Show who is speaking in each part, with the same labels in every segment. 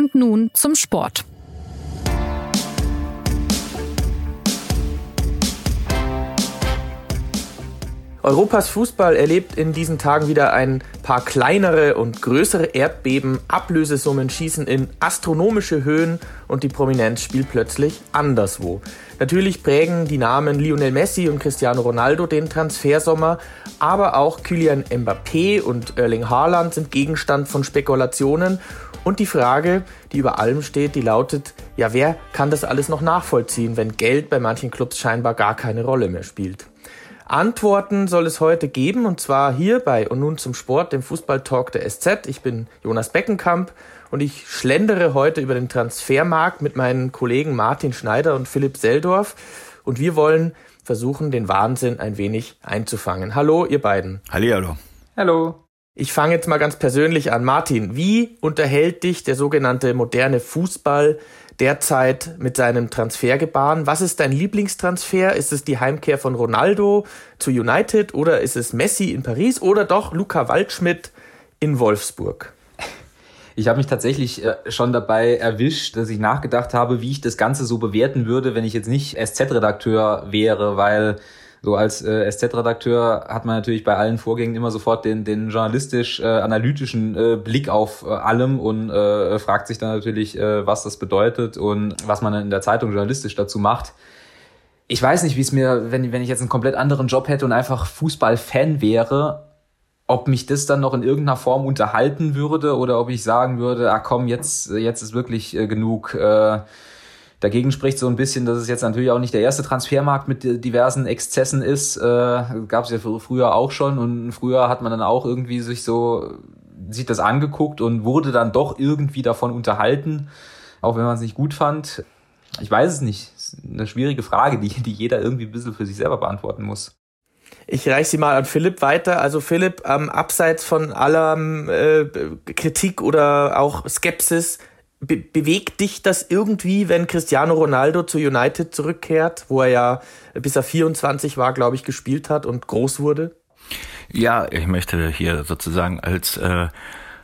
Speaker 1: Und nun zum Sport.
Speaker 2: Europas Fußball erlebt in diesen Tagen wieder ein paar kleinere und größere Erdbeben. Ablösesummen schießen in astronomische Höhen und die Prominenz spielt plötzlich anderswo. Natürlich prägen die Namen Lionel Messi und Cristiano Ronaldo den Transfersommer, aber auch Kylian Mbappé und Erling Haaland sind Gegenstand von Spekulationen. Und die Frage, die über allem steht, die lautet, ja, wer kann das alles noch nachvollziehen, wenn Geld bei manchen Clubs scheinbar gar keine Rolle mehr spielt? Antworten soll es heute geben und zwar hier bei Und nun zum Sport, dem Fußballtalk der SZ. Ich bin Jonas Beckenkamp und ich schlendere heute über den Transfermarkt mit meinen Kollegen Martin Schneider und Philipp Seldorf und wir wollen versuchen, den Wahnsinn ein wenig einzufangen. Hallo, ihr beiden.
Speaker 3: Hallihallo.
Speaker 2: Hallo. Ich fange jetzt mal ganz persönlich an. Martin, wie unterhält dich der sogenannte moderne Fußball derzeit mit seinem Transfergebaren. Was ist dein Lieblingstransfer? Ist es die Heimkehr von Ronaldo zu United oder ist es Messi in Paris oder doch Luca Waldschmidt in Wolfsburg?
Speaker 4: Ich habe mich tatsächlich äh, schon dabei erwischt, dass ich nachgedacht habe, wie ich das Ganze so bewerten würde, wenn ich jetzt nicht SZ-Redakteur wäre, weil so als äh, SZ-Redakteur hat man natürlich bei allen Vorgängen immer sofort den, den journalistisch-analytischen äh, äh, Blick auf äh, allem und äh, fragt sich dann natürlich, äh, was das bedeutet und was man in der Zeitung journalistisch dazu macht. Ich weiß nicht, wie es mir, wenn, wenn ich jetzt einen komplett anderen Job hätte und einfach Fußballfan wäre, ob mich das dann noch in irgendeiner Form unterhalten würde oder ob ich sagen würde, ah komm, jetzt, jetzt ist wirklich äh, genug. Äh, Dagegen spricht so ein bisschen, dass es jetzt natürlich auch nicht der erste Transfermarkt mit diversen Exzessen ist. Äh, Gab es ja früher auch schon und früher hat man dann auch irgendwie sich so sich das angeguckt und wurde dann doch irgendwie davon unterhalten, auch wenn man es nicht gut fand. Ich weiß es nicht. Ist eine schwierige Frage, die, die jeder irgendwie ein bisschen für sich selber beantworten muss.
Speaker 2: Ich reiche sie mal an Philipp weiter. Also Philipp, ähm, abseits von aller äh, Kritik oder auch Skepsis, Be bewegt dich das irgendwie, wenn Cristiano Ronaldo zu United zurückkehrt, wo er ja bis er 24 war, glaube ich, gespielt hat und groß wurde?
Speaker 3: Ja, ich möchte hier sozusagen als äh,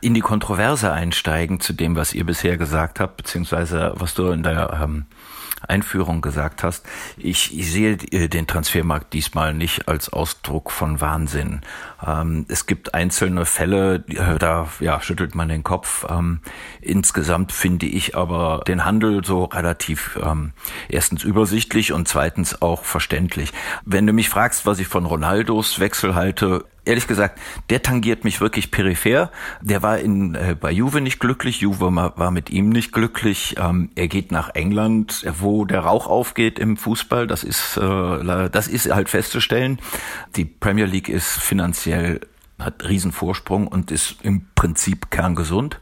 Speaker 3: in die Kontroverse einsteigen zu dem, was ihr bisher gesagt habt, beziehungsweise was du in der ähm, Einführung gesagt hast. Ich, ich sehe äh, den Transfermarkt diesmal nicht als Ausdruck von Wahnsinn. Ähm, es gibt einzelne Fälle, äh, da ja, schüttelt man den Kopf. Ähm, insgesamt finde ich aber den Handel so relativ ähm, erstens übersichtlich und zweitens auch verständlich. Wenn du mich fragst, was ich von Ronaldos Wechsel halte, ehrlich gesagt, der tangiert mich wirklich peripher. Der war in, äh, bei Juve nicht glücklich, Juve war mit ihm nicht glücklich. Ähm, er geht nach England, wo der Rauch aufgeht im Fußball. Das ist, äh, das ist halt festzustellen. Die Premier League ist finanziell, hat Riesenvorsprung und ist im Prinzip kerngesund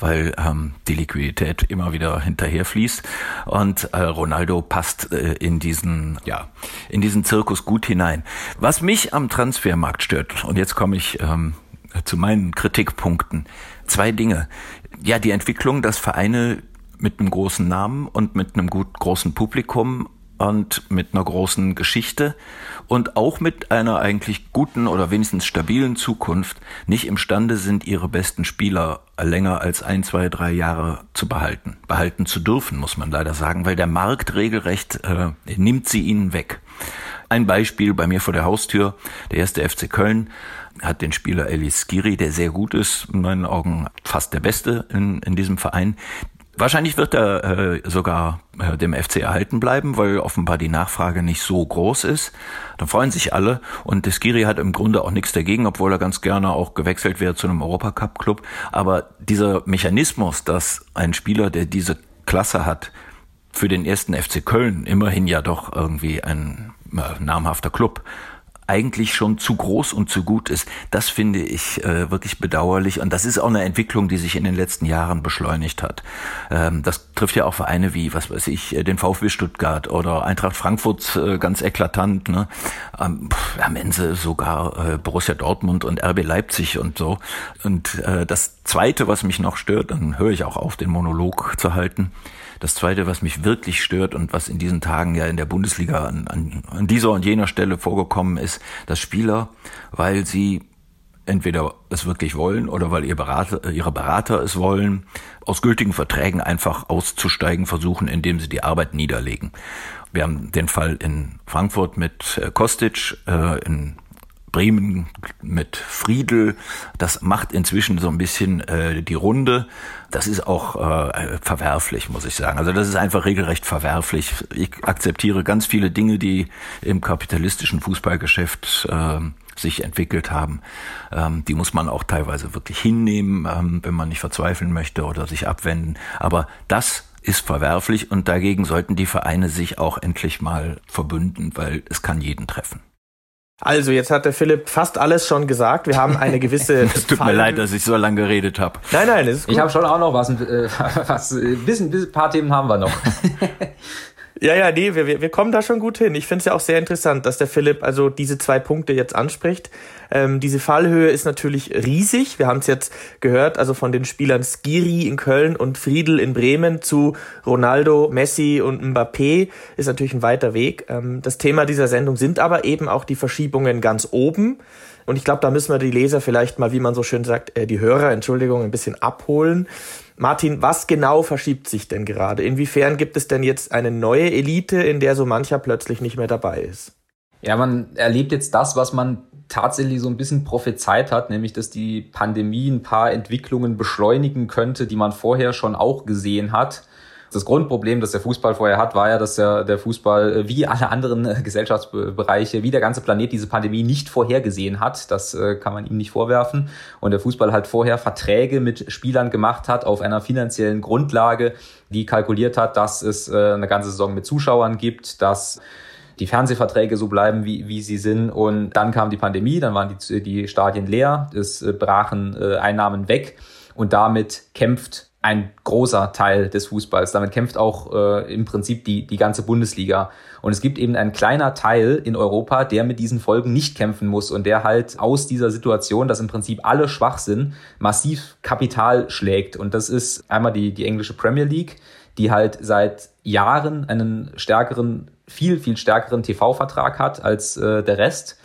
Speaker 3: weil ähm, die Liquidität immer wieder hinterher fließt. Und äh, Ronaldo passt äh, in diesen, ja, in diesen Zirkus gut hinein. Was mich am Transfermarkt stört, und jetzt komme ich ähm, zu meinen Kritikpunkten. Zwei Dinge. Ja, die Entwicklung, dass Vereine mit einem großen Namen und mit einem gut großen Publikum und mit einer großen Geschichte und auch mit einer eigentlich guten oder wenigstens stabilen Zukunft nicht imstande sind, ihre besten Spieler länger als ein, zwei, drei Jahre zu behalten. Behalten zu dürfen, muss man leider sagen, weil der Markt regelrecht äh, nimmt sie ihnen weg. Ein Beispiel bei mir vor der Haustür, der erste FC Köln hat den Spieler Elis Skiri, der sehr gut ist, in meinen Augen fast der Beste in, in diesem Verein. Wahrscheinlich wird er äh, sogar äh, dem FC erhalten bleiben, weil offenbar die Nachfrage nicht so groß ist. Dann freuen sich alle und Deskiri hat im Grunde auch nichts dagegen, obwohl er ganz gerne auch gewechselt wäre zu einem Europacup-Club. Aber dieser Mechanismus, dass ein Spieler, der diese Klasse hat, für den ersten FC Köln immerhin ja doch irgendwie ein äh, namhafter Club eigentlich schon zu groß und zu gut ist. Das finde ich äh, wirklich bedauerlich und das ist auch eine Entwicklung, die sich in den letzten Jahren beschleunigt hat. Ähm, das trifft ja auch Vereine wie, was weiß ich, äh, den VfB Stuttgart oder Eintracht Frankfurt äh, ganz eklatant. Ne? Ähm, am Ende sogar äh, Borussia Dortmund und RB Leipzig und so. Und äh, das Zweite, was mich noch stört, dann höre ich auch auf, den Monolog zu halten das Zweite, was mich wirklich stört und was in diesen Tagen ja in der Bundesliga an, an, an dieser und jener Stelle vorgekommen ist, dass Spieler, weil sie entweder es wirklich wollen oder weil ihr Berater, äh, ihre Berater es wollen, aus gültigen Verträgen einfach auszusteigen versuchen, indem sie die Arbeit niederlegen. Wir haben den Fall in Frankfurt mit äh, Kostic, äh, in Bremen mit Friedel. Das macht inzwischen so ein bisschen äh, die Runde. Das ist auch äh, verwerflich, muss ich sagen. Also das ist einfach regelrecht verwerflich. Ich akzeptiere ganz viele Dinge, die im kapitalistischen Fußballgeschäft äh, sich entwickelt haben. Ähm, die muss man auch teilweise wirklich hinnehmen, ähm, wenn man nicht verzweifeln möchte oder sich abwenden. Aber das ist verwerflich und dagegen sollten die Vereine sich auch endlich mal verbünden, weil es kann jeden treffen.
Speaker 2: Also, jetzt hat der Philipp fast alles schon gesagt. Wir haben eine gewisse.
Speaker 3: es tut Fall mir leid, dass ich so lange geredet habe.
Speaker 4: Nein, nein, es ist gut. Ich habe schon auch noch was. Äh, was ein bisschen, ein paar Themen haben wir noch.
Speaker 2: Ja, ja, nee, wir, wir kommen da schon gut hin. Ich finde es ja auch sehr interessant, dass der Philipp also diese zwei Punkte jetzt anspricht. Ähm, diese Fallhöhe ist natürlich riesig. Wir haben es jetzt gehört, also von den Spielern Skiri in Köln und Friedel in Bremen zu Ronaldo, Messi und Mbappé ist natürlich ein weiter Weg. Ähm, das Thema dieser Sendung sind aber eben auch die Verschiebungen ganz oben. Und ich glaube, da müssen wir die Leser vielleicht mal, wie man so schön sagt, äh, die Hörer, Entschuldigung, ein bisschen abholen. Martin, was genau verschiebt sich denn gerade? Inwiefern gibt es denn jetzt eine neue Elite, in der so mancher plötzlich nicht mehr dabei ist?
Speaker 4: Ja, man erlebt jetzt das, was man tatsächlich so ein bisschen prophezeit hat, nämlich dass die Pandemie ein paar Entwicklungen beschleunigen könnte, die man vorher schon auch gesehen hat. Das Grundproblem, das der Fußball vorher hat, war ja, dass der, der Fußball äh, wie alle anderen äh, Gesellschaftsbereiche, wie der ganze Planet diese Pandemie nicht vorhergesehen hat. Das äh, kann man ihm nicht vorwerfen. Und der Fußball halt vorher Verträge mit Spielern gemacht hat auf einer finanziellen Grundlage, die kalkuliert hat, dass es eine ganze Saison mit Zuschauern gibt, dass die Fernsehverträge so bleiben, wie, wie sie sind. Und dann kam die Pandemie, dann waren die, die Stadien leer, es brachen Einnahmen weg und damit kämpft ein großer Teil des Fußballs. Damit kämpft auch äh, im Prinzip die, die ganze Bundesliga. Und es gibt eben ein kleiner Teil in Europa, der mit diesen Folgen nicht kämpfen muss und der halt aus dieser Situation, dass im Prinzip alle schwach sind, massiv Kapital schlägt. Und das ist einmal die, die englische Premier League, die halt seit Jahren einen stärkeren, viel, viel stärkeren TV-Vertrag hat als äh, der Rest,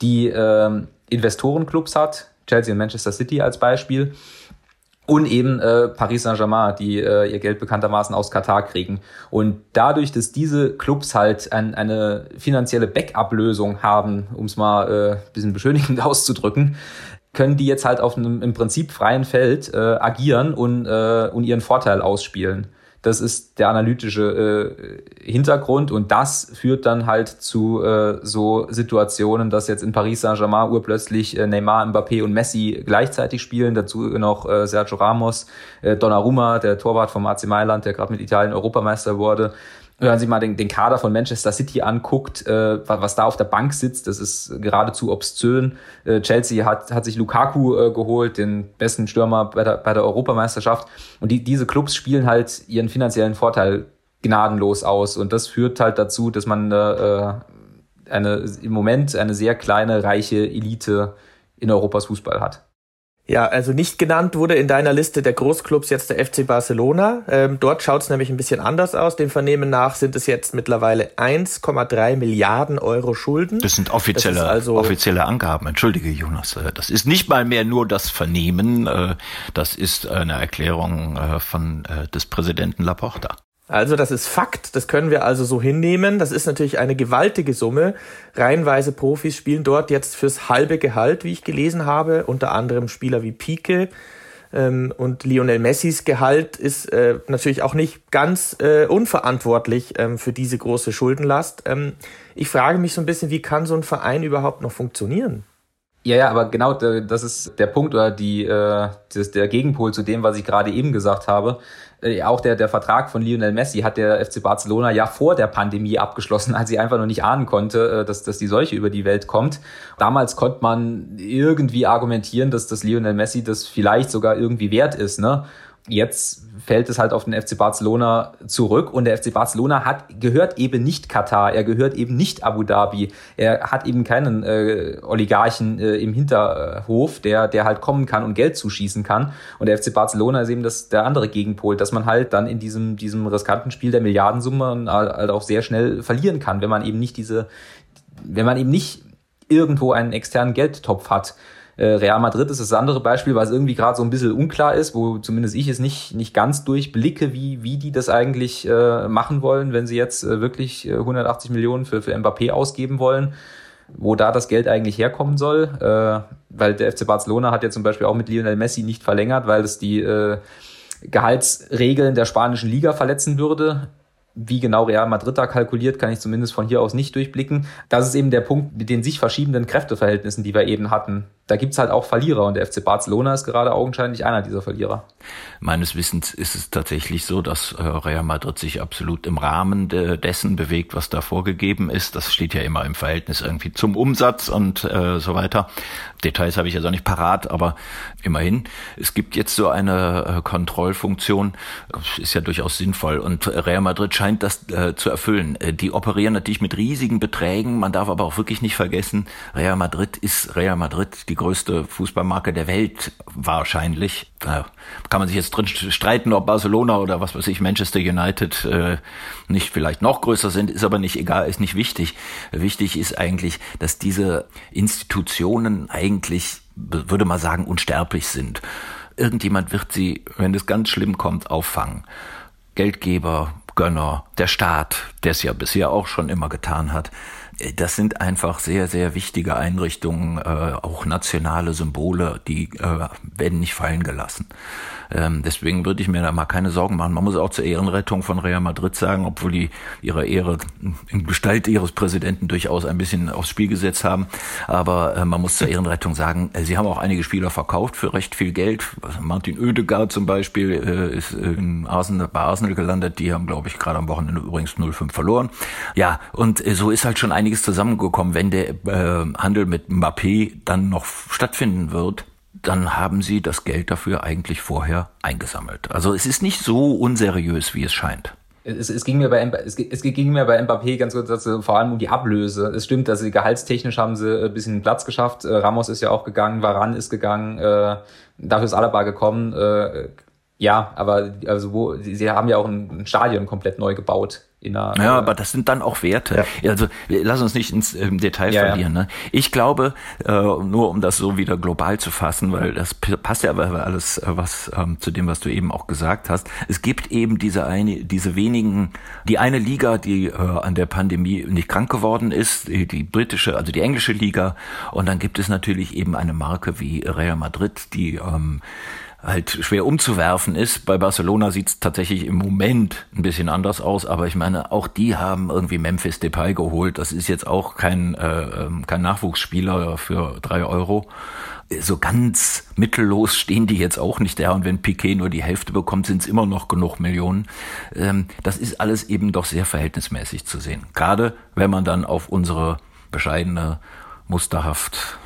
Speaker 4: die äh, Investorenclubs hat, Chelsea und Manchester City als Beispiel und eben äh, Paris Saint-Germain, die äh, ihr Geld bekanntermaßen aus Katar kriegen. Und dadurch, dass diese Clubs halt ein, eine finanzielle Backup-Lösung haben, um es mal äh, bisschen beschönigend auszudrücken, können die jetzt halt auf einem im Prinzip freien Feld äh, agieren und, äh, und ihren Vorteil ausspielen. Das ist der analytische äh, Hintergrund und das führt dann halt zu äh, so Situationen, dass jetzt in Paris Saint-Germain urplötzlich äh, Neymar, Mbappé und Messi gleichzeitig spielen. Dazu noch äh, Sergio Ramos, äh, Donnarumma, der Torwart vom AC Mailand, der gerade mit Italien Europameister wurde wenn man sich mal den, den Kader von Manchester City anguckt, äh, was da auf der Bank sitzt, das ist geradezu obszön. Äh, Chelsea hat, hat sich Lukaku äh, geholt, den besten Stürmer bei der, bei der Europameisterschaft. Und die, diese Clubs spielen halt ihren finanziellen Vorteil gnadenlos aus. Und das führt halt dazu, dass man äh, eine, im Moment eine sehr kleine, reiche Elite in Europas Fußball hat.
Speaker 2: Ja, also nicht genannt wurde in deiner Liste der Großclubs jetzt der FC Barcelona. Ähm, dort schaut es nämlich ein bisschen anders aus. Dem Vernehmen nach sind es jetzt mittlerweile 1,3 Milliarden Euro Schulden.
Speaker 3: Das sind offizielle, das also offizielle Angaben. Entschuldige, Jonas. Äh, das ist nicht mal mehr nur das Vernehmen. Äh, das ist eine Erklärung äh, von des Präsidenten Laporta.
Speaker 2: Also das ist Fakt, das können wir also so hinnehmen. Das ist natürlich eine gewaltige Summe. Reihenweise Profis spielen dort jetzt fürs halbe Gehalt, wie ich gelesen habe, unter anderem Spieler wie Pique. Ähm, und Lionel Messis Gehalt ist äh, natürlich auch nicht ganz äh, unverantwortlich ähm, für diese große Schuldenlast. Ähm, ich frage mich so ein bisschen, wie kann so ein Verein überhaupt noch funktionieren?
Speaker 4: Ja, ja, aber genau das ist der Punkt oder die, äh, das, der Gegenpol zu dem, was ich gerade eben gesagt habe. Äh, auch der, der Vertrag von Lionel Messi hat der FC Barcelona ja vor der Pandemie abgeschlossen, als sie einfach noch nicht ahnen konnte, äh, dass, dass die Seuche über die Welt kommt. Damals konnte man irgendwie argumentieren, dass das Lionel Messi das vielleicht sogar irgendwie wert ist. Ne? Jetzt fällt es halt auf den FC Barcelona zurück. Und der FC Barcelona hat gehört eben nicht Katar, er gehört eben nicht Abu Dhabi, er hat eben keinen äh, Oligarchen äh, im Hinterhof, der der halt kommen kann und Geld zuschießen kann. Und der FC Barcelona ist eben das der andere Gegenpol, dass man halt dann in diesem diesem riskanten Spiel der Milliardensumme halt auch sehr schnell verlieren kann, wenn man eben nicht diese wenn man eben nicht irgendwo einen externen Geldtopf hat. Äh, Real Madrid ist das andere Beispiel, was irgendwie gerade so ein bisschen unklar ist, wo zumindest ich es nicht, nicht ganz durchblicke, wie, wie die das eigentlich äh, machen wollen, wenn sie jetzt äh, wirklich 180 äh, Millionen für, für Mbappé ausgeben wollen, wo da das Geld eigentlich herkommen soll. Äh, weil der FC Barcelona hat ja zum Beispiel auch mit Lionel Messi nicht verlängert, weil es die äh, Gehaltsregeln der spanischen Liga verletzen würde. Wie genau Real Madrid da kalkuliert, kann ich zumindest von hier aus nicht durchblicken. Das ist eben der Punkt mit den sich verschiebenden Kräfteverhältnissen, die wir eben hatten da gibt's halt auch Verlierer und der FC Barcelona ist gerade augenscheinlich einer dieser Verlierer.
Speaker 3: Meines Wissens ist es tatsächlich so, dass äh, Real Madrid sich absolut im Rahmen de dessen bewegt, was da vorgegeben ist. Das steht ja immer im Verhältnis irgendwie zum Umsatz und äh, so weiter. Details habe ich also nicht parat, aber immerhin. Es gibt jetzt so eine äh, Kontrollfunktion, ist ja durchaus sinnvoll und Real Madrid scheint das äh, zu erfüllen. Äh, die operieren natürlich mit riesigen Beträgen, man darf aber auch wirklich nicht vergessen, Real Madrid ist Real Madrid, die größte Fußballmarke der Welt wahrscheinlich. Da kann man sich jetzt drin streiten, ob Barcelona oder was weiß ich, Manchester United äh, nicht vielleicht noch größer sind, ist aber nicht egal, ist nicht wichtig. Wichtig ist eigentlich, dass diese Institutionen eigentlich, würde man sagen, unsterblich sind. Irgendjemand wird sie, wenn es ganz schlimm kommt, auffangen. Geldgeber, Gönner, der Staat, der es ja bisher auch schon immer getan hat das sind einfach sehr, sehr wichtige Einrichtungen, äh, auch nationale Symbole, die äh, werden nicht fallen gelassen. Ähm, deswegen würde ich mir da mal keine Sorgen machen. Man muss auch zur Ehrenrettung von Real Madrid sagen, obwohl die ihre Ehre in Gestalt ihres Präsidenten durchaus ein bisschen aufs Spiel gesetzt haben. Aber äh, man muss zur Ehrenrettung sagen, äh, sie haben auch einige Spieler verkauft für recht viel Geld. Martin Oedegaard zum Beispiel äh, ist in Arsenal, bei Arsenal gelandet. Die haben, glaube ich, gerade am Wochenende übrigens 0-5 verloren. Ja, und äh, so ist halt schon einiges zusammengekommen. Wenn der äh, Handel mit Mbappé dann noch stattfinden wird, dann haben sie das Geld dafür eigentlich vorher eingesammelt. Also es ist nicht so unseriös, wie es scheint.
Speaker 4: Es, es, ging mir bei, es, es ging mir bei Mbappé ganz kurz dazu, vor allem um die Ablöse. Es stimmt, dass sie gehaltstechnisch haben sie ein bisschen Platz geschafft. Äh, Ramos ist ja auch gegangen, Varan ist gegangen, äh, dafür ist Alaba gekommen. Äh, ja, aber also wo sie, haben ja auch ein, Stadion komplett neu gebaut
Speaker 3: einer, ja, aber das sind dann auch Werte. Ja. Also lass uns nicht ins ähm, Detail ja, verlieren. Ne? Ich glaube, äh, nur um das so wieder global zu fassen, weil das passt ja aber alles äh, was ähm, zu dem, was du eben auch gesagt hast. Es gibt eben diese eine, diese wenigen, die eine Liga, die äh, an der Pandemie nicht krank geworden ist, die, die britische, also die englische Liga, und dann gibt es natürlich eben eine Marke wie Real Madrid, die ähm, halt schwer umzuwerfen ist. Bei Barcelona sieht es tatsächlich im Moment ein bisschen anders aus, aber ich meine, auch die haben irgendwie Memphis Depay geholt. Das ist jetzt auch kein, äh, ähm, kein Nachwuchsspieler für drei Euro. So ganz mittellos stehen die jetzt auch nicht da und wenn Piquet nur die Hälfte bekommt, sind es immer noch genug Millionen. Ähm, das ist alles eben doch sehr verhältnismäßig zu sehen. Gerade wenn man dann auf unsere bescheidene, musterhaft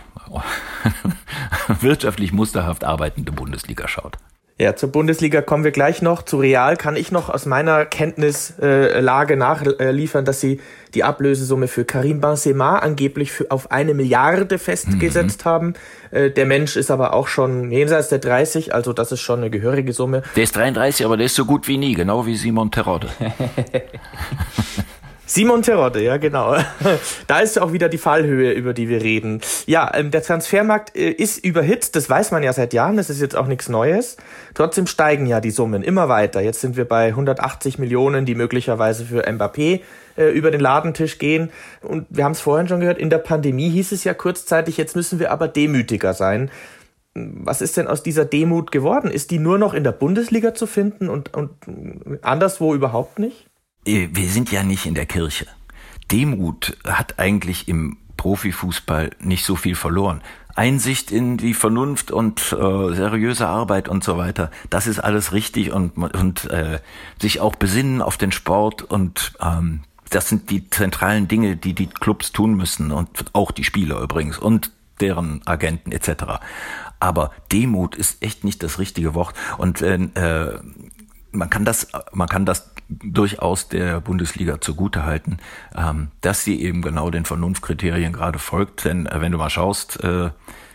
Speaker 3: wirtschaftlich musterhaft arbeitende Bundesliga schaut.
Speaker 2: Ja, zur Bundesliga kommen wir gleich noch. Zu Real kann ich noch aus meiner Kenntnislage äh, nachliefern, dass sie die Ablösesumme für Karim Benzema angeblich für, auf eine Milliarde festgesetzt mhm. haben. Äh, der Mensch ist aber auch schon jenseits der 30, also das ist schon eine gehörige Summe.
Speaker 3: Der ist 33, aber der ist so gut wie nie, genau wie Simon Terodde.
Speaker 2: Simon Terodde, ja genau. Da ist auch wieder die Fallhöhe, über die wir reden. Ja, ähm, der Transfermarkt äh, ist überhitzt, das weiß man ja seit Jahren, das ist jetzt auch nichts Neues. Trotzdem steigen ja die Summen immer weiter. Jetzt sind wir bei 180 Millionen, die möglicherweise für Mbappé äh, über den Ladentisch gehen. Und wir haben es vorhin schon gehört, in der Pandemie hieß es ja kurzzeitig, jetzt müssen wir aber demütiger sein. Was ist denn aus dieser Demut geworden? Ist die nur noch in der Bundesliga zu finden und, und anderswo überhaupt nicht?
Speaker 3: Äh, wir sind ja nicht in der Kirche. Demut hat eigentlich im Profifußball nicht so viel verloren. Einsicht in die Vernunft und äh, seriöse Arbeit und so weiter, das ist alles richtig und, und äh, sich auch besinnen auf den Sport und ähm, das sind die zentralen Dinge, die die Clubs tun müssen und auch die Spieler übrigens und deren Agenten etc. Aber Demut ist echt nicht das richtige Wort und äh, man kann das, man kann das durchaus der Bundesliga zugutehalten, ähm, dass sie eben genau den Vernunftkriterien gerade folgt. Denn äh, wenn du mal schaust, äh,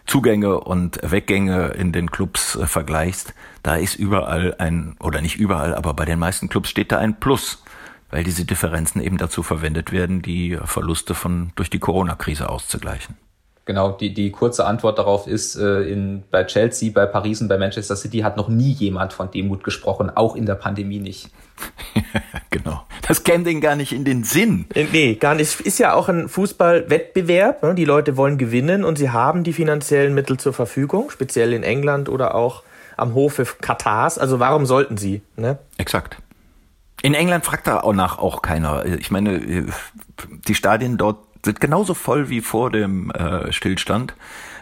Speaker 3: Zugänge und Weggänge in den Clubs äh, vergleichst, da ist überall ein, oder nicht überall, aber bei den meisten Clubs steht da ein Plus, weil diese Differenzen eben dazu verwendet werden, die Verluste von durch die Corona-Krise auszugleichen.
Speaker 4: Genau, die, die kurze Antwort darauf ist, äh, in, bei Chelsea, bei Paris und bei Manchester City hat noch nie jemand von Demut gesprochen, auch in der Pandemie nicht.
Speaker 3: genau. Das käme denen gar nicht in den Sinn.
Speaker 2: Äh, nee, gar nicht. Ist ja auch ein Fußballwettbewerb. Ne? Die Leute wollen gewinnen und sie haben die finanziellen Mittel zur Verfügung, speziell in England oder auch am Hofe Katars. Also warum sollten sie? Ne?
Speaker 3: Exakt. In England fragt da auch nach auch keiner. Ich meine, die Stadien dort sind genauso voll wie vor dem äh, Stillstand.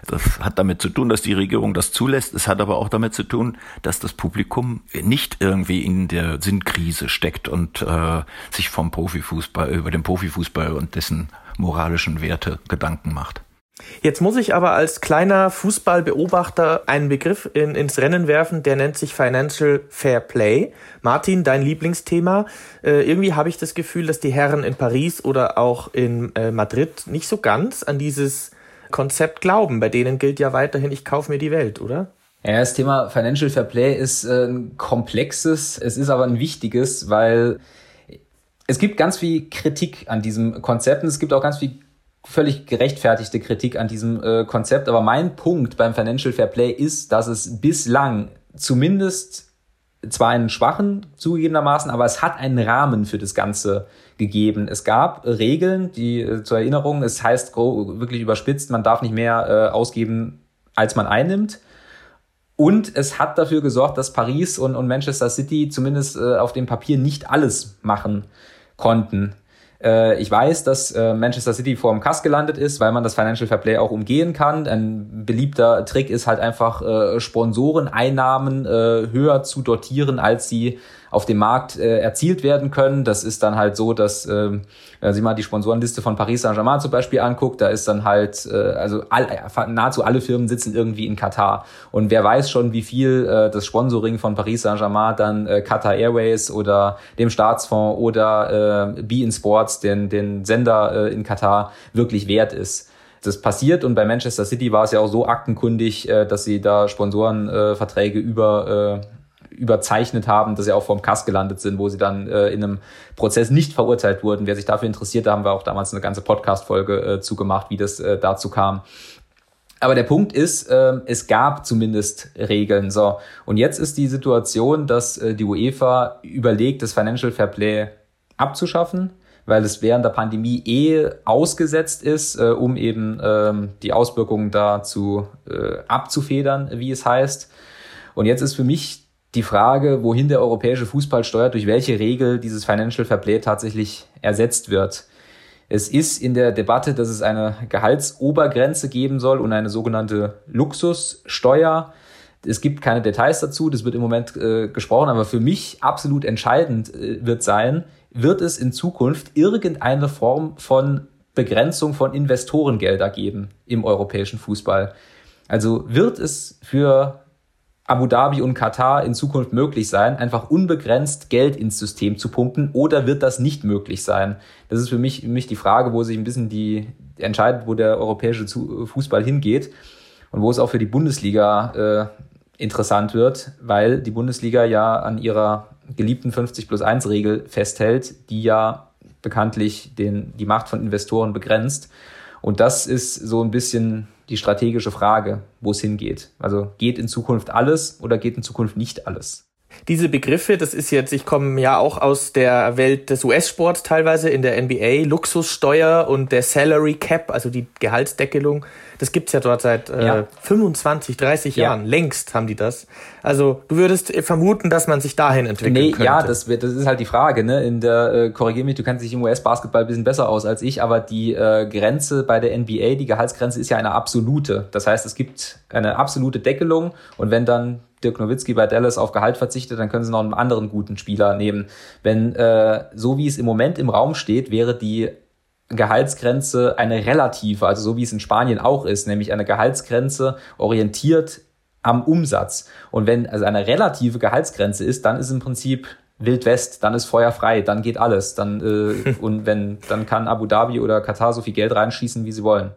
Speaker 3: Das hat damit zu tun, dass die Regierung das zulässt. Es hat aber auch damit zu tun, dass das Publikum nicht irgendwie in der Sinnkrise steckt und äh, sich vom Profifußball über den Profifußball und dessen moralischen Werte Gedanken macht.
Speaker 2: Jetzt muss ich aber als kleiner Fußballbeobachter einen Begriff in, ins Rennen werfen, der nennt sich Financial Fair Play. Martin, dein Lieblingsthema. Äh, irgendwie habe ich das Gefühl, dass die Herren in Paris oder auch in äh, Madrid nicht so ganz an dieses Konzept glauben. Bei denen gilt ja weiterhin, ich kaufe mir die Welt, oder?
Speaker 4: Ja, das Thema Financial Fair Play ist äh, ein komplexes, es ist aber ein wichtiges, weil es gibt ganz viel Kritik an diesem Konzept und es gibt auch ganz viel völlig gerechtfertigte Kritik an diesem äh, Konzept. Aber mein Punkt beim Financial Fair Play ist, dass es bislang zumindest zwar einen schwachen zugegebenermaßen, aber es hat einen Rahmen für das Ganze gegeben. Es gab Regeln, die äh, zur Erinnerung, es heißt wirklich überspitzt, man darf nicht mehr äh, ausgeben, als man einnimmt. Und es hat dafür gesorgt, dass Paris und, und Manchester City zumindest äh, auf dem Papier nicht alles machen konnten. Äh, ich weiß, dass äh, Manchester City vor dem Kass gelandet ist, weil man das Financial Fair Play auch umgehen kann. Ein beliebter Trick ist halt einfach äh, Sponsoreneinnahmen höher zu dotieren, als sie auf dem Markt äh, erzielt werden können. Das ist dann halt so, dass, äh, wenn man sich mal die Sponsorenliste von Paris Saint-Germain zum Beispiel anguckt, da ist dann halt, äh, also all, nahezu alle Firmen sitzen irgendwie in Katar. Und wer weiß schon, wie viel äh, das Sponsoring von Paris Saint-Germain dann äh, Qatar Airways oder dem Staatsfonds oder äh, Be in Sports, den, den Sender äh, in Katar, wirklich wert ist das passiert und bei Manchester City war es ja auch so aktenkundig, äh, dass sie da Sponsorenverträge über äh, überzeichnet haben, dass sie auch vorm Kass gelandet sind, wo sie dann äh, in einem Prozess nicht verurteilt wurden. Wer sich dafür interessiert, da haben wir auch damals eine ganze Podcast-Folge äh, zugemacht, wie das äh, dazu kam. Aber der Punkt ist, äh, es gab zumindest Regeln. So und jetzt ist die Situation, dass äh, die UEFA überlegt, das Financial Fair Play abzuschaffen, weil es während der Pandemie eh ausgesetzt ist, äh, um eben ähm, die Auswirkungen dazu äh, abzufedern, wie es heißt. Und jetzt ist für mich die Frage, wohin der europäische Fußball steuert, durch welche Regel dieses Financial Fair Play tatsächlich ersetzt wird. Es ist in der Debatte, dass es eine Gehaltsobergrenze geben soll und eine sogenannte Luxussteuer. Es gibt keine Details dazu, das wird im Moment äh, gesprochen, aber für mich absolut entscheidend äh, wird sein, wird es in Zukunft irgendeine Form von Begrenzung von Investorengelder geben im europäischen Fußball. Also wird es für Abu Dhabi und Katar in Zukunft möglich sein, einfach unbegrenzt Geld ins System zu pumpen oder wird das nicht möglich sein? Das ist für mich, für mich die Frage, wo sich ein bisschen die entscheidet, wo der europäische Fußball hingeht und wo es auch für die Bundesliga äh, interessant wird, weil die Bundesliga ja an ihrer geliebten 50 plus 1 Regel festhält, die ja bekanntlich den, die Macht von Investoren begrenzt. Und das ist so ein bisschen die strategische Frage, wo es hingeht. Also geht in Zukunft alles oder geht in Zukunft nicht alles?
Speaker 2: Diese Begriffe, das ist jetzt, ich komme ja auch aus der Welt des US-Sports teilweise in der NBA, Luxussteuer und der Salary Cap, also die Gehaltsdeckelung, das gibt's ja dort seit äh, ja. 25, 30 ja. Jahren. Längst haben die das. Also du würdest vermuten, dass man sich dahin entwickeln nee, könnte.
Speaker 4: Ja, das, wird, das ist halt die Frage. Ne? In der, äh, korrigier mich, du kennst dich im US-Basketball ein bisschen besser aus als ich, aber die äh, Grenze bei der NBA, die Gehaltsgrenze ist ja eine absolute. Das heißt, es gibt eine absolute Deckelung und wenn dann Dirk Nowitzki bei Dallas auf Gehalt verzichtet, dann können sie noch einen anderen guten Spieler nehmen. Wenn äh, so wie es im Moment im Raum steht, wäre die Gehaltsgrenze eine relative, also so wie es in Spanien auch ist, nämlich eine Gehaltsgrenze orientiert am Umsatz. Und wenn also eine relative Gehaltsgrenze ist, dann ist im Prinzip Wild West, dann ist Feuer frei, dann geht alles. Dann, äh, und wenn, dann kann Abu Dhabi oder Katar so viel Geld reinschießen, wie sie wollen.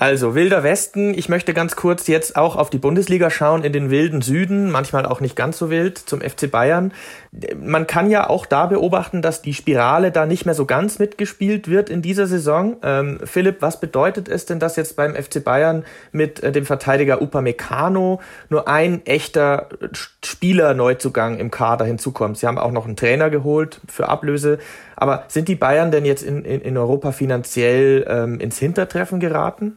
Speaker 2: Also wilder Westen. Ich möchte ganz kurz jetzt auch auf die Bundesliga schauen, in den wilden Süden, manchmal auch nicht ganz so wild, zum FC Bayern. Man kann ja auch da beobachten, dass die Spirale da nicht mehr so ganz mitgespielt wird in dieser Saison. Ähm, Philipp, was bedeutet es denn, dass jetzt beim FC Bayern mit äh, dem Verteidiger Upamecano nur ein echter Spieler-Neuzugang im Kader hinzukommt? Sie haben auch noch einen Trainer geholt für Ablöse. Aber sind die Bayern denn jetzt in, in, in Europa finanziell ähm, ins Hintertreffen geraten?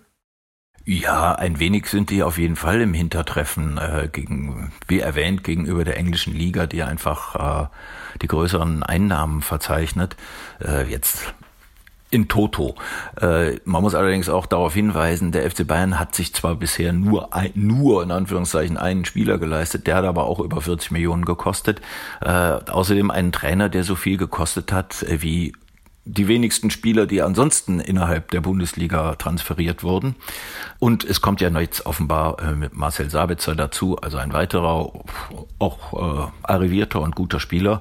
Speaker 3: Ja, ein wenig sind die auf jeden Fall im Hintertreffen äh, gegen, wie erwähnt, gegenüber der englischen Liga, die einfach äh, die größeren Einnahmen verzeichnet. Äh, jetzt in Toto. Äh, man muss allerdings auch darauf hinweisen, der FC Bayern hat sich zwar bisher nur, ein, nur in Anführungszeichen einen Spieler geleistet, der hat aber auch über 40 Millionen gekostet. Äh, außerdem einen Trainer, der so viel gekostet hat äh, wie die wenigsten Spieler, die ansonsten innerhalb der Bundesliga transferiert wurden. Und es kommt ja jetzt offenbar äh, mit Marcel Sabitzer dazu, also ein weiterer, auch äh, arrivierter und guter Spieler,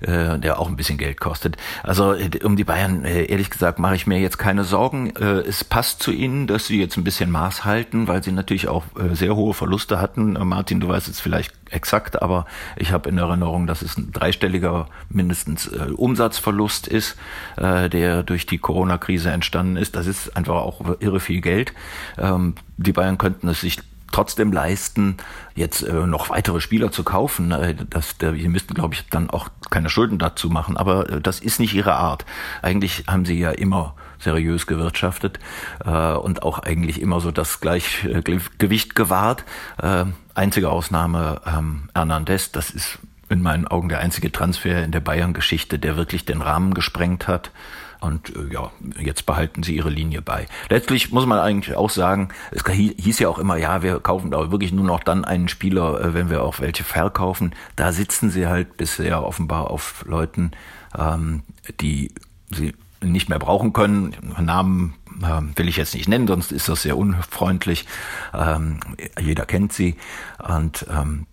Speaker 3: äh, der auch ein bisschen Geld kostet. Also äh, um die Bayern, äh, ehrlich gesagt, mache ich mir jetzt keine Sorgen. Äh, es passt zu ihnen, dass sie jetzt ein bisschen Maß halten, weil sie natürlich auch sehr hohe Verluste hatten. Martin, du weißt jetzt vielleicht exakt, aber ich habe in Erinnerung, dass es ein dreistelliger mindestens Umsatzverlust ist, der durch die Corona-Krise entstanden ist. Das ist einfach auch irre viel Geld. Ähm, die Bayern könnten es sich trotzdem leisten, jetzt äh, noch weitere Spieler zu kaufen. Äh, das, der, die müssten, glaube ich, dann auch keine Schulden dazu machen. Aber äh, das ist nicht ihre Art. Eigentlich haben sie ja immer seriös gewirtschaftet äh, und auch eigentlich immer so das Gleichgewicht gewahrt. Äh, einzige Ausnahme ähm, Hernandez, das ist in meinen Augen der einzige Transfer in der Bayern-Geschichte, der wirklich den Rahmen gesprengt hat. Und äh, ja, jetzt behalten sie ihre Linie bei. Letztlich muss man eigentlich auch sagen, es hieß ja auch immer, ja, wir kaufen aber wirklich nur noch dann einen Spieler, äh, wenn wir auch welche verkaufen. Da sitzen sie halt bisher offenbar auf Leuten, ähm, die sie nicht mehr brauchen können. Namen äh, will ich jetzt nicht nennen, sonst ist das sehr unfreundlich. Ähm, jeder kennt sie. Und ähm,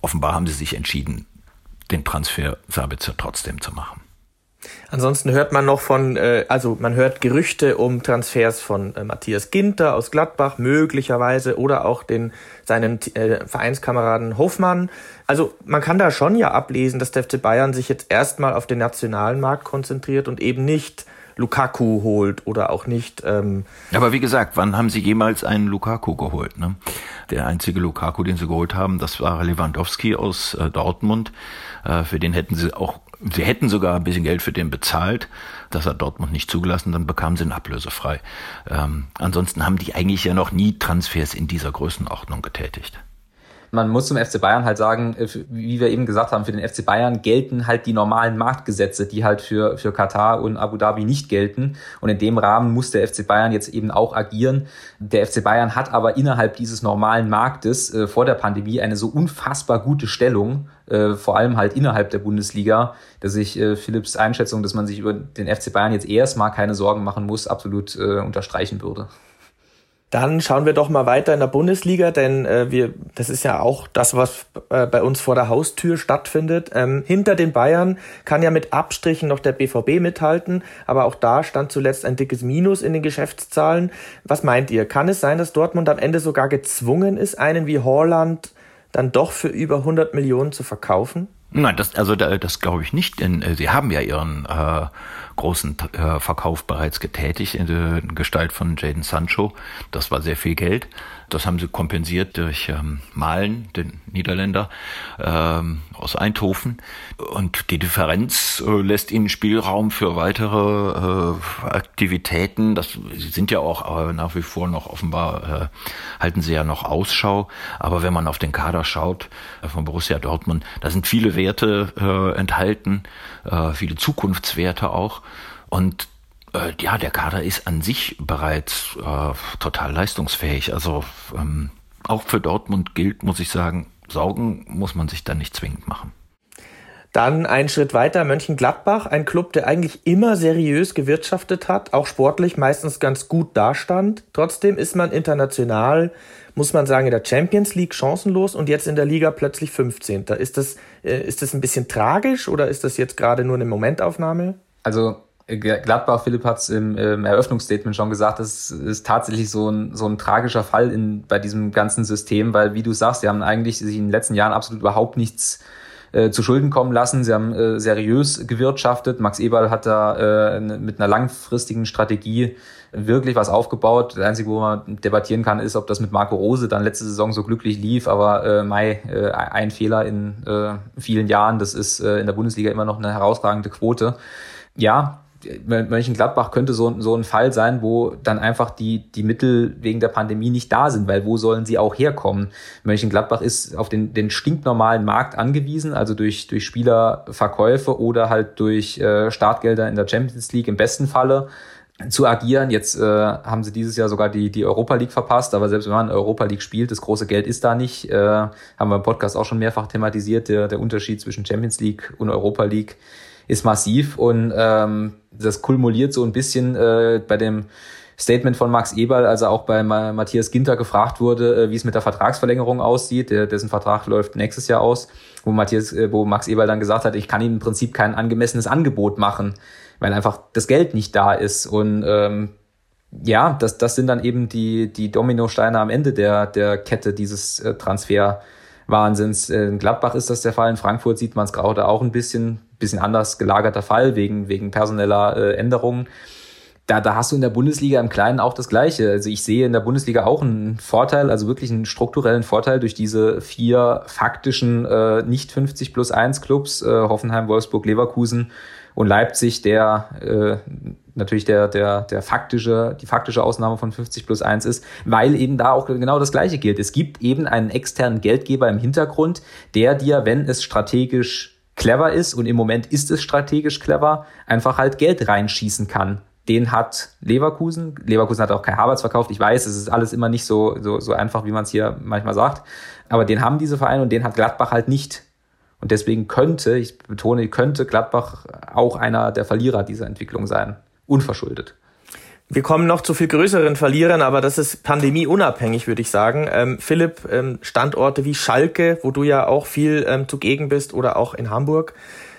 Speaker 3: offenbar haben sie sich entschieden, den Transfer Sabitzer trotzdem zu machen.
Speaker 2: Ansonsten hört man noch von, äh, also man hört Gerüchte um Transfers von äh, Matthias Ginter aus Gladbach möglicherweise oder auch den seinen äh, Vereinskameraden Hofmann. Also man kann da schon ja ablesen, dass der FC Bayern sich jetzt erstmal auf den nationalen Markt konzentriert und eben nicht Lukaku holt oder auch nicht. Ähm
Speaker 3: Aber wie gesagt, wann haben Sie jemals einen Lukaku geholt? Ne? Der einzige Lukaku, den Sie geholt haben, das war Lewandowski aus äh, Dortmund. Äh, für den hätten Sie auch Sie hätten sogar ein bisschen Geld für den bezahlt. Das hat Dortmund nicht zugelassen, dann bekamen sie ihn ablösefrei. Ähm, ansonsten haben die eigentlich ja noch nie Transfers in dieser Größenordnung getätigt
Speaker 4: man muss zum FC Bayern halt sagen, äh, wie wir eben gesagt haben, für den FC Bayern gelten halt die normalen Marktgesetze, die halt für, für Katar und Abu Dhabi nicht gelten. Und in dem Rahmen muss der FC Bayern jetzt eben auch agieren. Der FC Bayern hat aber innerhalb dieses normalen Marktes äh, vor der Pandemie eine so unfassbar gute Stellung, äh, vor allem halt innerhalb der Bundesliga, dass ich äh, Philipps Einschätzung, dass man sich über den FC Bayern jetzt erstmal keine Sorgen machen muss, absolut äh, unterstreichen würde.
Speaker 2: Dann schauen wir doch mal weiter in der Bundesliga, denn äh, wir, das ist ja auch das, was äh, bei uns vor der Haustür stattfindet. Ähm, hinter den Bayern kann ja mit Abstrichen noch der BVB mithalten, aber auch da stand zuletzt ein dickes Minus in den Geschäftszahlen. Was meint ihr? Kann es sein, dass Dortmund am Ende sogar gezwungen ist, einen wie Horland dann doch für über 100 Millionen zu verkaufen?
Speaker 3: Nein, das, also das glaube ich nicht, denn äh, sie haben ja ihren äh, großen äh, Verkauf bereits getätigt in der Gestalt von Jaden Sancho. Das war sehr viel Geld. Das haben sie kompensiert durch ähm, Malen, den Niederländer ähm, aus Eindhoven. Und die Differenz äh, lässt ihnen Spielraum für weitere äh, Aktivitäten. Das sie sind ja auch äh, nach wie vor noch offenbar äh, halten sie ja noch Ausschau. Aber wenn man auf den Kader schaut äh, von Borussia Dortmund, da sind viele Werte äh, enthalten, äh, viele Zukunftswerte auch. Und äh, ja, der Kader ist an sich bereits äh, total leistungsfähig. Also ähm, auch für Dortmund gilt, muss ich sagen, Sorgen muss man sich da nicht zwingend machen.
Speaker 2: Dann einen Schritt weiter, Mönchengladbach, ein Club, der eigentlich immer seriös gewirtschaftet hat, auch sportlich meistens ganz gut dastand. Trotzdem ist man international, muss man sagen, in der Champions League chancenlos und jetzt in der Liga plötzlich 15. Ist das, äh, ist das ein bisschen tragisch oder ist das jetzt gerade nur eine Momentaufnahme?
Speaker 4: Also Gladbach, Philipp hat es im, im Eröffnungsstatement schon gesagt, das ist tatsächlich so ein, so ein tragischer Fall in, bei diesem ganzen System, weil, wie du sagst, sie haben eigentlich sich in den letzten Jahren absolut überhaupt nichts äh, zu Schulden kommen lassen. Sie haben äh, seriös gewirtschaftet. Max Eberl hat da äh, mit einer langfristigen Strategie wirklich was aufgebaut. Das Einzige, wo man debattieren kann, ist, ob das mit Marco Rose dann letzte Saison so glücklich lief. Aber äh, Mai, äh, ein Fehler in äh, vielen Jahren, das ist äh, in der Bundesliga immer noch eine herausragende Quote. Ja, Mönchengladbach könnte so, so ein Fall sein, wo dann einfach die, die Mittel wegen der Pandemie nicht da sind, weil wo sollen sie auch herkommen? Mönchengladbach ist auf den, den stinknormalen Markt angewiesen, also durch, durch Spielerverkäufe oder halt durch äh, Startgelder in der Champions League im besten Falle zu agieren. Jetzt äh, haben sie dieses Jahr sogar die, die Europa League verpasst, aber selbst wenn man Europa League spielt, das große Geld ist da nicht. Äh, haben wir im Podcast auch schon mehrfach thematisiert, der, der Unterschied zwischen Champions League und Europa League ist massiv und ähm, das kumuliert so ein bisschen äh, bei dem Statement von Max Eberl, als er auch bei Matthias Ginter gefragt wurde, äh, wie es mit der Vertragsverlängerung aussieht. Der, dessen Vertrag läuft nächstes Jahr aus, wo Matthias, äh, wo Max Eberl dann gesagt hat, ich kann ihm im Prinzip kein angemessenes Angebot machen, weil einfach das Geld nicht da ist. Und ähm, ja, das, das sind dann eben die, die Dominosteine am Ende der, der Kette dieses äh, Transferwahnsinns. In Gladbach ist das der Fall, in Frankfurt sieht man es gerade auch ein bisschen bisschen anders gelagerter Fall wegen, wegen personeller äh, Änderungen. Da, da hast du in der Bundesliga im Kleinen auch das Gleiche. Also ich sehe in der Bundesliga auch einen Vorteil, also wirklich einen strukturellen Vorteil durch diese vier faktischen äh, nicht 50 plus 1 Clubs, äh, Hoffenheim, Wolfsburg, Leverkusen und Leipzig, der äh, natürlich der, der, der faktische, die faktische Ausnahme von 50 plus 1 ist, weil eben da auch genau das Gleiche gilt. Es gibt eben einen externen Geldgeber im Hintergrund, der dir, wenn es strategisch clever ist und im Moment ist es strategisch clever, einfach halt Geld reinschießen kann. Den hat Leverkusen. Leverkusen hat auch kein Harvards verkauft. Ich weiß, es ist alles immer nicht so, so, so einfach, wie man es hier manchmal sagt. Aber den haben diese Vereine und den hat Gladbach halt nicht. Und deswegen könnte, ich betone, könnte Gladbach auch einer der Verlierer dieser Entwicklung sein. Unverschuldet.
Speaker 2: Wir kommen noch zu viel größeren Verlierern, aber das ist pandemieunabhängig, würde ich sagen. Ähm, Philipp, ähm, Standorte wie Schalke, wo du ja auch viel ähm, zugegen bist, oder auch in Hamburg,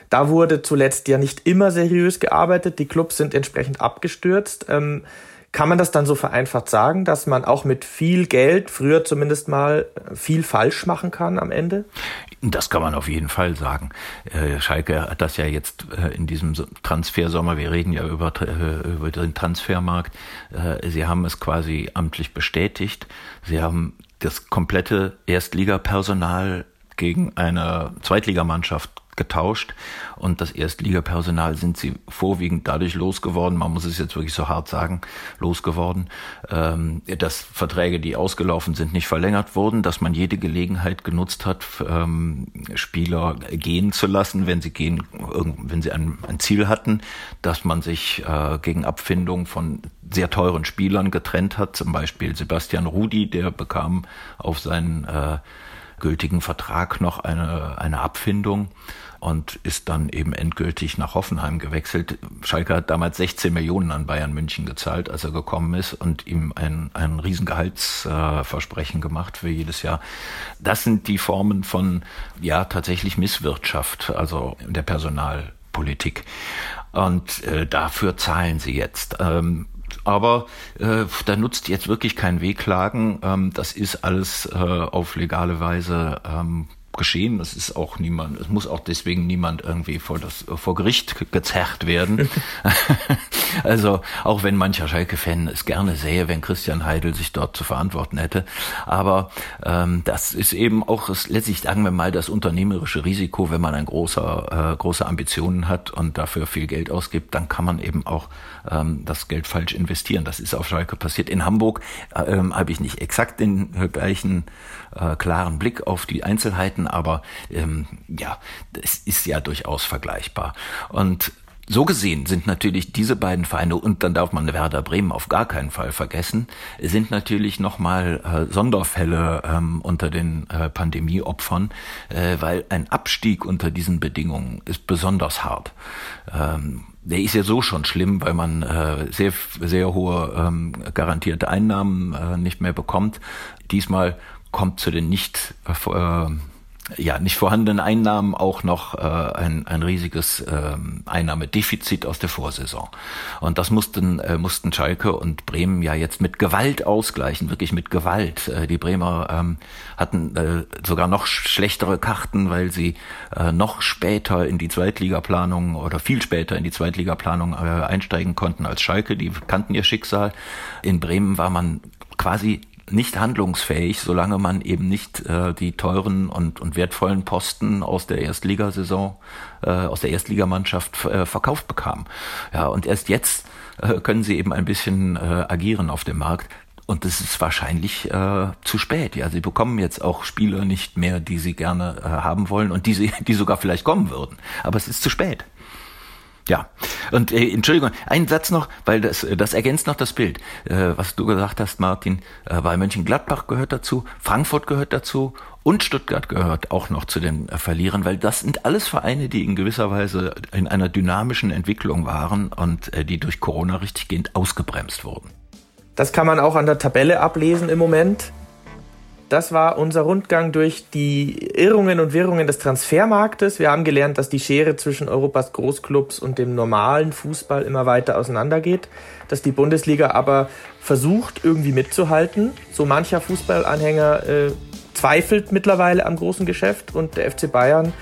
Speaker 2: da wurde zuletzt ja nicht immer seriös gearbeitet. Die Clubs sind entsprechend abgestürzt. Ähm, kann man das dann so vereinfacht sagen, dass man auch mit viel Geld, früher zumindest mal, viel falsch machen kann am Ende?
Speaker 3: Das kann man auf jeden Fall sagen. Äh, Schalke hat das ja jetzt äh, in diesem Transfersommer, wir reden ja über, äh, über den Transfermarkt, sie haben es quasi amtlich bestätigt. Sie haben das komplette Erstligapersonal gegen eine Zweitligamannschaft getauscht. Und das Erstligapersonal sind sie vorwiegend dadurch losgeworden, man muss es jetzt wirklich so hart sagen, losgeworden, ähm, dass Verträge, die ausgelaufen sind, nicht verlängert wurden, dass man jede Gelegenheit genutzt hat, ähm, Spieler gehen zu lassen, wenn sie gehen, wenn sie ein, ein Ziel hatten, dass man sich äh, gegen Abfindung von sehr teuren Spielern getrennt hat, zum Beispiel Sebastian Rudi, der bekam auf seinen äh, gültigen Vertrag noch eine, eine Abfindung und ist dann eben endgültig nach Hoffenheim gewechselt. Schalke hat damals 16 Millionen an Bayern München gezahlt, als er gekommen ist und ihm ein, ein Riesengehaltsversprechen gemacht für jedes Jahr. Das sind die Formen von, ja, tatsächlich Misswirtschaft, also der Personalpolitik. Und äh, dafür zahlen sie jetzt. Ähm, aber äh, da nutzt jetzt wirklich kein Wehklagen. Ähm, das ist alles äh, auf legale Weise ähm, geschehen. Es ist auch niemand, es muss auch deswegen niemand irgendwie vor das vor Gericht gezerrt werden. also auch wenn mancher Schalke-Fan es gerne sähe, wenn Christian Heidel sich dort zu verantworten hätte, aber ähm, das ist eben auch letztlich sagen wir mal das unternehmerische Risiko, wenn man ein großer äh, große Ambitionen hat und dafür viel Geld ausgibt, dann kann man eben auch ähm, das Geld falsch investieren. Das ist auf Schalke passiert. In Hamburg äh, ähm, habe ich nicht exakt den gleichen äh, klaren Blick auf die Einzelheiten, aber ähm, ja, es ist ja durchaus vergleichbar. Und so gesehen sind natürlich diese beiden Vereine, und dann darf man Werder Bremen auf gar keinen Fall vergessen, sind natürlich nochmal äh, Sonderfälle ähm, unter den äh, Pandemieopfern, äh, weil ein Abstieg unter diesen Bedingungen ist besonders hart. Ähm, der ist ja so schon schlimm, weil man äh, sehr, sehr hohe ähm, garantierte Einnahmen äh, nicht mehr bekommt. Diesmal kommt zu den nicht äh, ja, nicht vorhandenen Einnahmen auch noch äh, ein, ein riesiges ähm, Einnahmedefizit aus der Vorsaison. Und das mussten, äh, mussten Schalke und Bremen ja jetzt mit Gewalt ausgleichen, wirklich mit Gewalt. Äh, die Bremer ähm, hatten äh, sogar noch schlechtere Karten, weil sie äh, noch später in die Zweitligaplanung oder viel später in die Zweitligaplanung äh, einsteigen konnten als Schalke. Die kannten ihr Schicksal. In Bremen war man quasi nicht handlungsfähig, solange man eben nicht äh, die teuren und, und wertvollen Posten aus der Erstligasaison, äh, aus der Erstligamannschaft äh, verkauft bekam. Ja, und erst jetzt äh, können sie eben ein bisschen äh, agieren auf dem Markt. Und das ist wahrscheinlich äh, zu spät. Ja, sie bekommen jetzt auch Spieler nicht mehr, die sie gerne äh, haben wollen und die sie, die sogar vielleicht kommen würden. Aber es ist zu spät. Ja, und äh, Entschuldigung, ein Satz noch, weil das, das ergänzt noch das Bild, äh, was du gesagt hast, Martin, äh, weil Mönchengladbach gehört dazu, Frankfurt gehört dazu und Stuttgart gehört auch noch zu den äh, Verlierern, weil das sind alles Vereine, die in gewisser Weise in einer dynamischen Entwicklung waren und äh, die durch Corona richtiggehend ausgebremst wurden.
Speaker 2: Das kann man auch an der Tabelle ablesen im Moment. Das war unser Rundgang durch die Irrungen und Wirrungen des Transfermarktes. Wir haben gelernt, dass die Schere zwischen Europas Großclubs und dem normalen Fußball immer weiter auseinandergeht, dass die Bundesliga aber versucht, irgendwie mitzuhalten. So mancher Fußballanhänger äh, zweifelt mittlerweile am großen Geschäft und der FC Bayern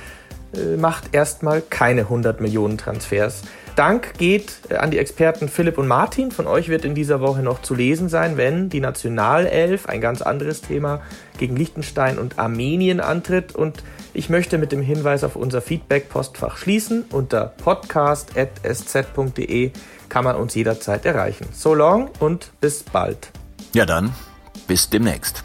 Speaker 2: äh, macht erstmal keine 100 Millionen Transfers. Dank geht äh, an die Experten Philipp und Martin. Von euch wird in dieser Woche noch zu lesen sein, wenn die Nationalelf, ein ganz anderes Thema, gegen Liechtenstein und Armenien antritt. Und ich möchte mit dem Hinweis auf unser Feedback-Postfach schließen. Unter podcast.sz.de kann man uns jederzeit erreichen. So long und bis bald.
Speaker 3: Ja dann, bis demnächst.